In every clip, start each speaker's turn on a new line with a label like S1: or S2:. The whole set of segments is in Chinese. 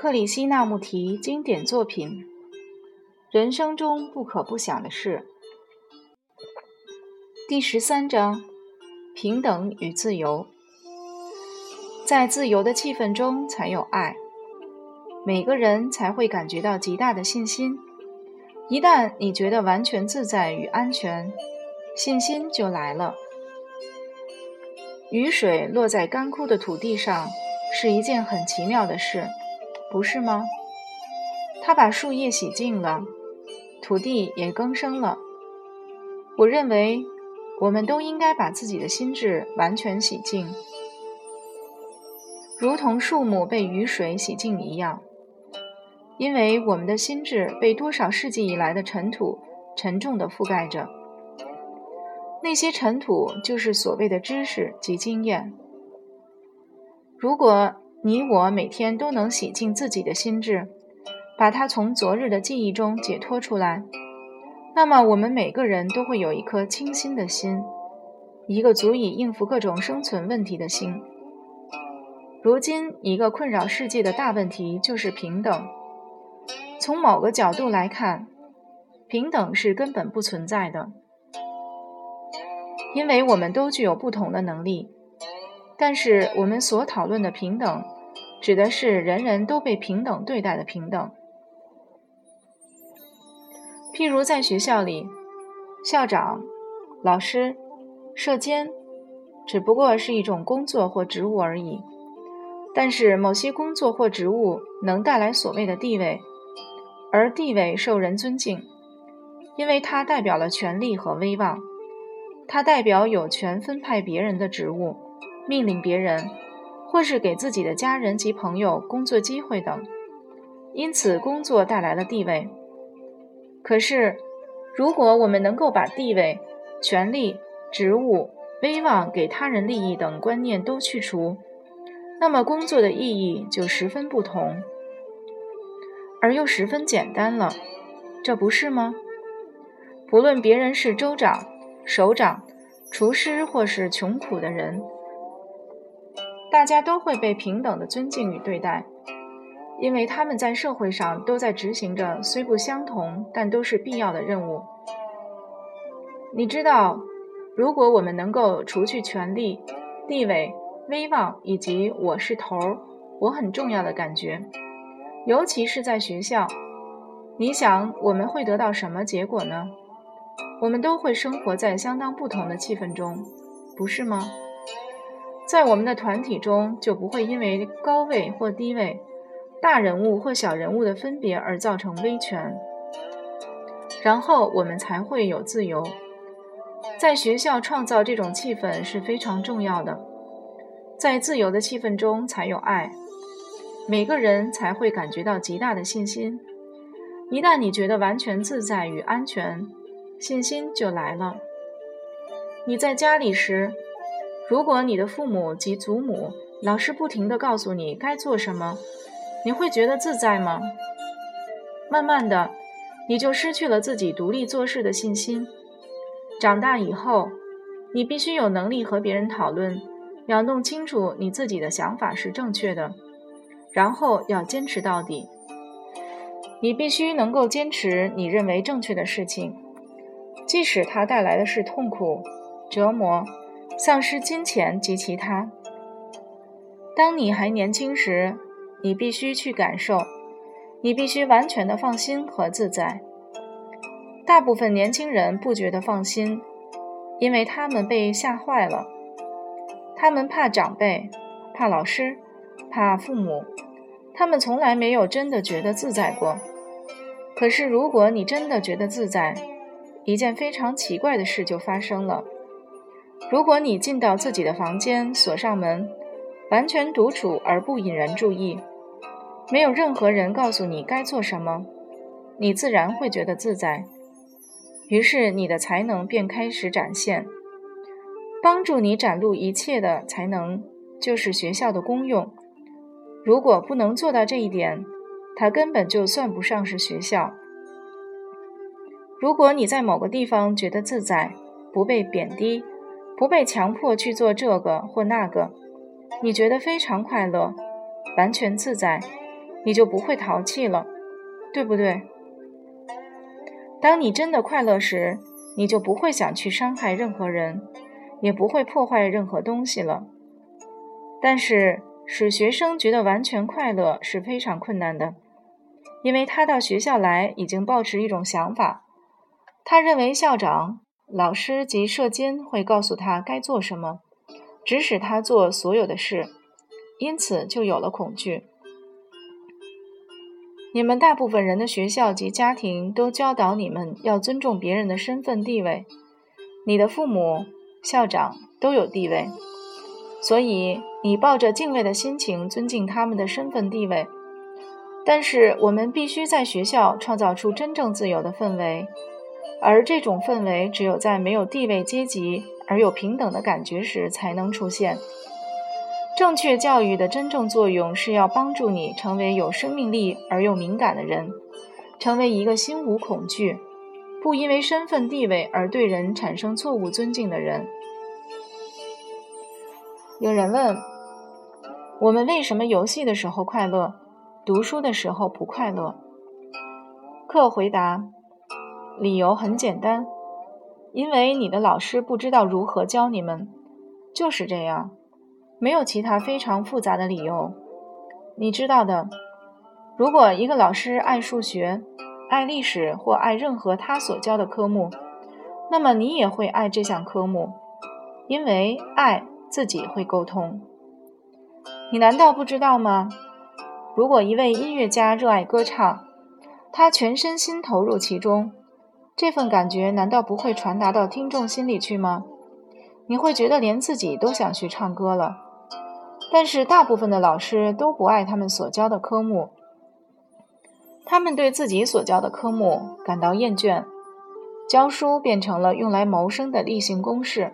S1: 克里希那穆提经典作品：人生中不可不想的事。第十三章：平等与自由。在自由的气氛中才有爱，每个人才会感觉到极大的信心。一旦你觉得完全自在与安全，信心就来了。雨水落在干枯的土地上，是一件很奇妙的事。不是吗？他把树叶洗净了，土地也更生了。我认为，我们都应该把自己的心智完全洗净，如同树木被雨水洗净一样。因为我们的心智被多少世纪以来的尘土沉重地覆盖着，那些尘土就是所谓的知识及经验。如果你我每天都能洗净自己的心智，把它从昨日的记忆中解脱出来，那么我们每个人都会有一颗清新的心，一个足以应付各种生存问题的心。如今，一个困扰世界的大问题就是平等。从某个角度来看，平等是根本不存在的，因为我们都具有不同的能力。但是，我们所讨论的平等，指的是人人都被平等对待的平等。譬如在学校里，校长、老师、社监，只不过是一种工作或职务而已。但是，某些工作或职务能带来所谓的地位，而地位受人尊敬，因为它代表了权力和威望，它代表有权分派别人的职务。命令别人，或是给自己的家人及朋友工作机会等，因此工作带来了地位。可是，如果我们能够把地位、权力、职务、威望给他人利益等观念都去除，那么工作的意义就十分不同，而又十分简单了，这不是吗？不论别人是州长、首长、厨师，或是穷苦的人。大家都会被平等的尊敬与对待，因为他们在社会上都在执行着虽不相同但都是必要的任务。你知道，如果我们能够除去权力、地位、威望以及“我是头儿，我很重要”的感觉，尤其是在学校，你想我们会得到什么结果呢？我们都会生活在相当不同的气氛中，不是吗？在我们的团体中，就不会因为高位或低位、大人物或小人物的分别而造成威权。然后我们才会有自由。在学校创造这种气氛是非常重要的，在自由的气氛中才有爱，每个人才会感觉到极大的信心。一旦你觉得完全自在与安全，信心就来了。你在家里时。如果你的父母及祖母老是不停地告诉你该做什么，你会觉得自在吗？慢慢的，你就失去了自己独立做事的信心。长大以后，你必须有能力和别人讨论，要弄清楚你自己的想法是正确的，然后要坚持到底。你必须能够坚持你认为正确的事情，即使它带来的是痛苦、折磨。丧失金钱及其他。当你还年轻时，你必须去感受，你必须完全的放心和自在。大部分年轻人不觉得放心，因为他们被吓坏了。他们怕长辈，怕老师，怕父母。他们从来没有真的觉得自在过。可是，如果你真的觉得自在，一件非常奇怪的事就发生了。如果你进到自己的房间，锁上门，完全独处而不引人注意，没有任何人告诉你该做什么，你自然会觉得自在。于是你的才能便开始展现。帮助你展露一切的才能，就是学校的功用。如果不能做到这一点，它根本就算不上是学校。如果你在某个地方觉得自在，不被贬低。不被强迫去做这个或那个，你觉得非常快乐，完全自在，你就不会淘气了，对不对？当你真的快乐时，你就不会想去伤害任何人，也不会破坏任何东西了。但是，使学生觉得完全快乐是非常困难的，因为他到学校来已经抱持一种想法，他认为校长、老师及社监会告诉他该做什么，指使他做所有的事，因此就有了恐惧。你们大部分人的学校及家庭都教导你们要尊重别人的身份地位，你的父母、校长都有地位。所以，你抱着敬畏的心情尊敬他们的身份地位。但是，我们必须在学校创造出真正自由的氛围，而这种氛围只有在没有地位阶级而有平等的感觉时才能出现。正确教育的真正作用是要帮助你成为有生命力而又敏感的人，成为一个心无恐惧、不因为身份地位而对人产生错误尊敬的人。有人问：我们为什么游戏的时候快乐，读书的时候不快乐？课回答：理由很简单，因为你的老师不知道如何教你们，就是这样，没有其他非常复杂的理由。你知道的，如果一个老师爱数学、爱历史或爱任何他所教的科目，那么你也会爱这项科目，因为爱。自己会沟通，你难道不知道吗？如果一位音乐家热爱歌唱，他全身心投入其中，这份感觉难道不会传达到听众心里去吗？你会觉得连自己都想去唱歌了。但是大部分的老师都不爱他们所教的科目，他们对自己所教的科目感到厌倦，教书变成了用来谋生的例行公事。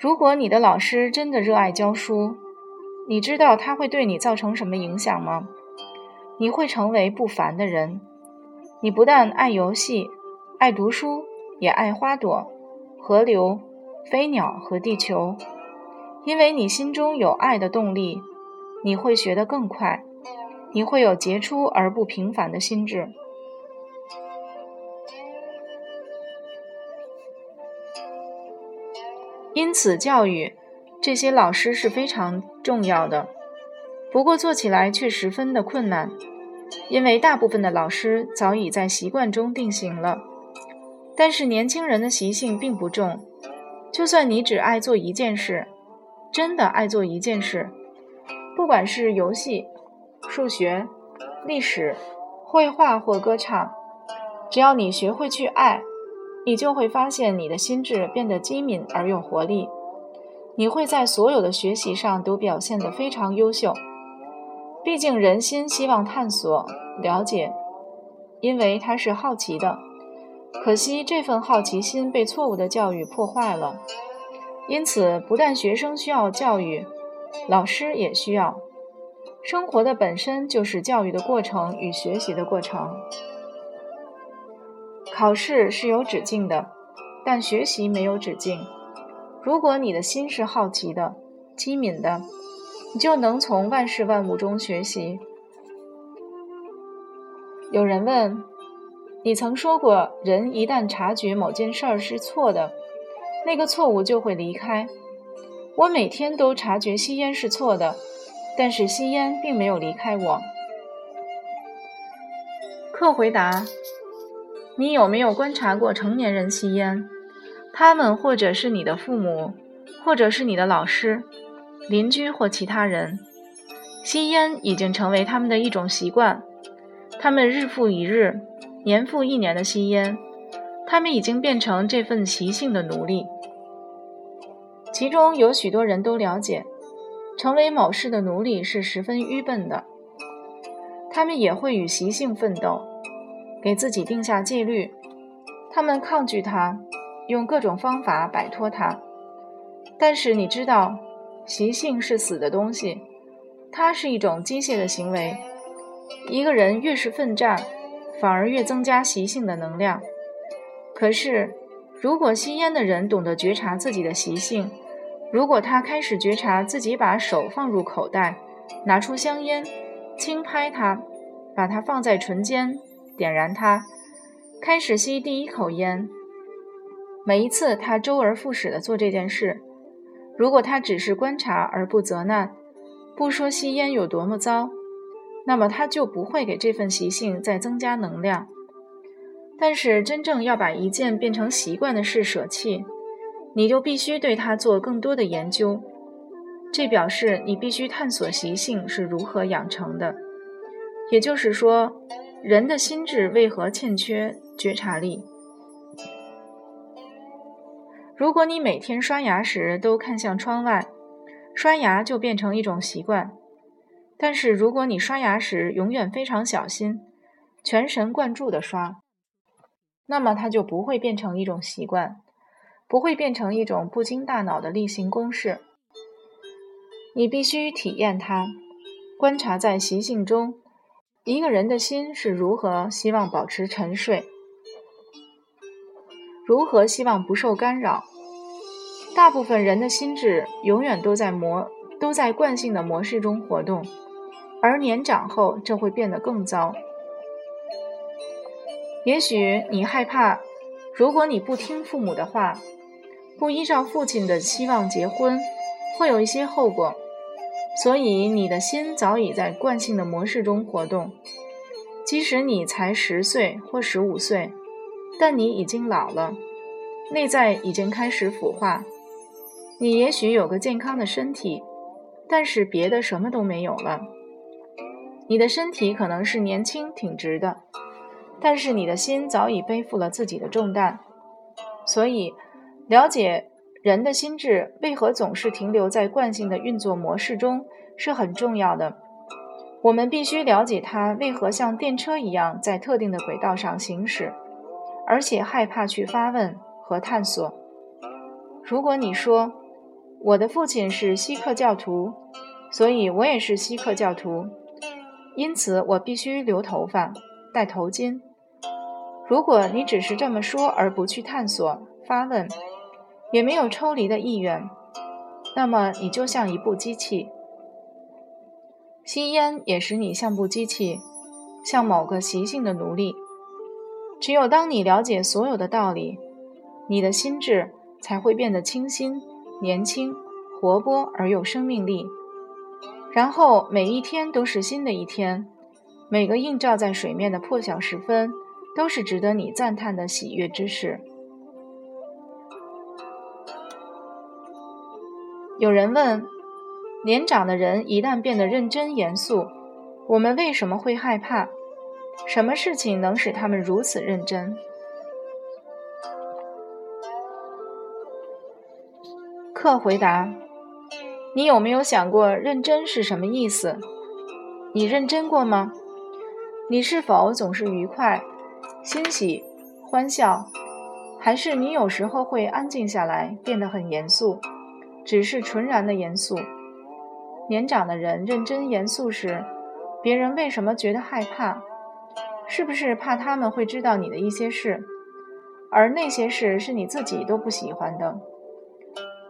S1: 如果你的老师真的热爱教书，你知道他会对你造成什么影响吗？你会成为不凡的人。你不但爱游戏、爱读书，也爱花朵、河流、飞鸟和地球。因为你心中有爱的动力，你会学得更快。你会有杰出而不平凡的心智。因此，教育这些老师是非常重要的。不过，做起来却十分的困难，因为大部分的老师早已在习惯中定型了。但是，年轻人的习性并不重。就算你只爱做一件事，真的爱做一件事，不管是游戏、数学、历史、绘画或歌唱，只要你学会去爱。你就会发现你的心智变得机敏而有活力，你会在所有的学习上都表现得非常优秀。毕竟人心希望探索、了解，因为他是好奇的。可惜这份好奇心被错误的教育破坏了。因此，不但学生需要教育，老师也需要。生活的本身就是教育的过程与学习的过程。考试是有止境的，但学习没有止境。如果你的心是好奇的、机敏的，你就能从万事万物中学习。有人问：“你曾说过，人一旦察觉某件事儿是错的，那个错误就会离开。我每天都察觉吸烟是错的，但是吸烟并没有离开我。”客回答。你有没有观察过成年人吸烟？他们或者是你的父母，或者是你的老师、邻居或其他人，吸烟已经成为他们的一种习惯。他们日复一日、年复一年的吸烟，他们已经变成这份习性的奴隶。其中有许多人都了解，成为某事的奴隶是十分愚笨的。他们也会与习性奋斗。给自己定下纪律，他们抗拒它，用各种方法摆脱它。但是你知道，习性是死的东西，它是一种机械的行为。一个人越是奋战，反而越增加习性的能量。可是，如果吸烟的人懂得觉察自己的习性，如果他开始觉察自己把手放入口袋，拿出香烟，轻拍它，把它放在唇间，点燃它，开始吸第一口烟。每一次他周而复始地做这件事，如果他只是观察而不责难，不说吸烟有多么糟，那么他就不会给这份习性再增加能量。但是真正要把一件变成习惯的事舍弃，你就必须对它做更多的研究。这表示你必须探索习性是如何养成的，也就是说，人的心智为何欠缺觉察力。如果你每天刷牙时都看向窗外，刷牙就变成一种习惯；但是如果你刷牙时永远非常小心，全神贯注地刷，那么它就不会变成一种习惯，不会变成一种不经大脑的例行公事。你必须体验它，观察在习性中，一个人的心是如何希望保持沉睡。如何希望不受干扰？大部分人的心智永远都在模都在惯性的模式中活动，而年长后这会变得更糟。也许你害怕，如果你不听父母的话，不依照父亲的期望结婚，会有一些后果。所以你的心早已在惯性的模式中活动，即使你才十岁或十五岁。但你已经老了，内在已经开始腐化。你也许有个健康的身体，但是别的什么都没有了。你的身体可能是年轻挺直的，但是你的心早已背负了自己的重担。所以，了解人的心智为何总是停留在惯性的运作模式中是很重要的。我们必须了解它为何像电车一样在特定的轨道上行驶。而且害怕去发问和探索。如果你说我的父亲是锡克教徒，所以我也是锡克教徒，因此我必须留头发、戴头巾。如果你只是这么说而不去探索、发问，也没有抽离的意愿，那么你就像一部机器。吸烟也使你像部机器，像某个习性的奴隶。只有当你了解所有的道理，你的心智才会变得清新、年轻、活泼而有生命力。然后每一天都是新的一天，每个映照在水面的破晓时分都是值得你赞叹的喜悦之事。有人问：年长的人一旦变得认真严肃，我们为什么会害怕？什么事情能使他们如此认真？客回答：“你有没有想过认真是什么意思？你认真过吗？你是否总是愉快、欣喜、欢笑，还是你有时候会安静下来，变得很严肃，只是纯然的严肃？年长的人认真严肃时，别人为什么觉得害怕？”是不是怕他们会知道你的一些事，而那些事是你自己都不喜欢的？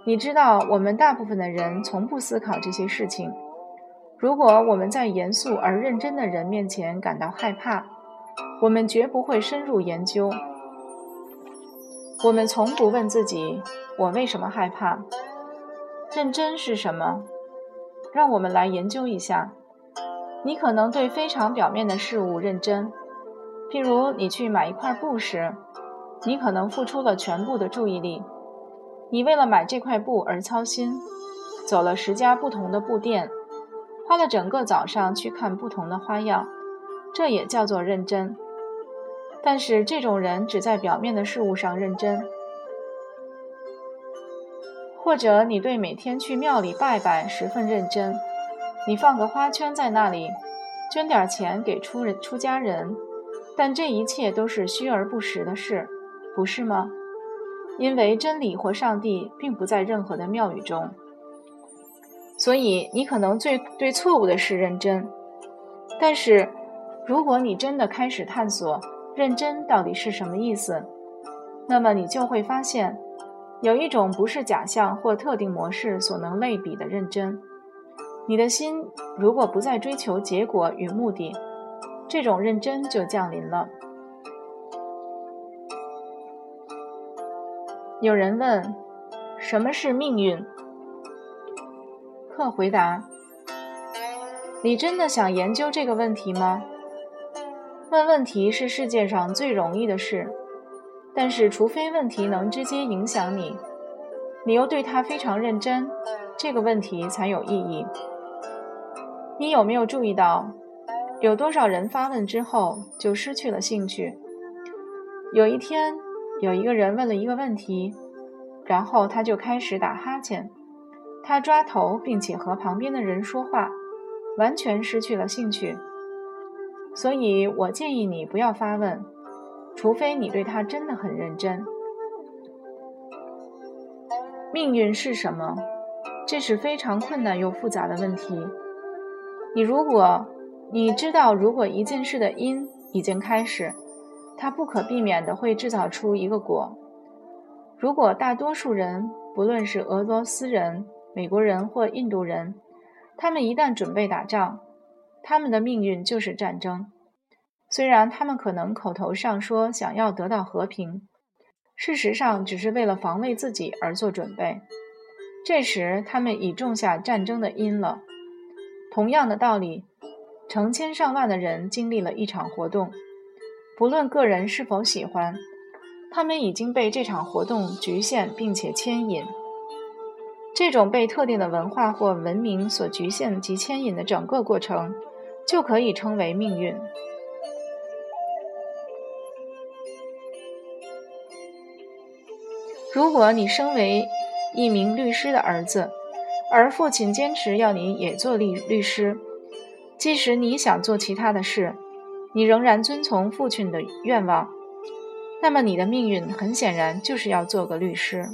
S1: 你知道，我们大部分的人从不思考这些事情。如果我们在严肃而认真的人面前感到害怕，我们绝不会深入研究。我们从不问自己：我为什么害怕？认真是什么？让我们来研究一下。你可能对非常表面的事物认真。譬如你去买一块布时，你可能付出了全部的注意力。你为了买这块布而操心，走了十家不同的布店，花了整个早上去看不同的花样，这也叫做认真。但是这种人只在表面的事物上认真。或者你对每天去庙里拜拜十分认真，你放个花圈在那里，捐点钱给出人出家人。但这一切都是虚而不实的事，不是吗？因为真理或上帝并不在任何的庙宇中，所以你可能最对错误的事认真。但是，如果你真的开始探索认真到底是什么意思，那么你就会发现，有一种不是假象或特定模式所能类比的认真。你的心如果不再追求结果与目的，这种认真就降临了。有人问：“什么是命运？”客回答：“你真的想研究这个问题吗？问问题是世界上最容易的事，但是除非问题能直接影响你，你又对它非常认真，这个问题才有意义。你有没有注意到，有多少人发问之后就失去了兴趣？有一天。”有一个人问了一个问题，然后他就开始打哈欠，他抓头，并且和旁边的人说话，完全失去了兴趣。所以我建议你不要发问，除非你对他真的很认真。命运是什么？这是非常困难又复杂的问题。你如果你知道，如果一件事的因已经开始。它不可避免地会制造出一个果。如果大多数人，不论是俄罗斯人、美国人或印度人，他们一旦准备打仗，他们的命运就是战争。虽然他们可能口头上说想要得到和平，事实上只是为了防卫自己而做准备。这时，他们已种下战争的因了。同样的道理，成千上万的人经历了一场活动。不论个人是否喜欢，他们已经被这场活动局限并且牵引。这种被特定的文化或文明所局限及牵引的整个过程，就可以称为命运。如果你身为一名律师的儿子，而父亲坚持要你也做律律师，即使你想做其他的事。你仍然遵从父亲的愿望，那么你的命运很显然就是要做个律师。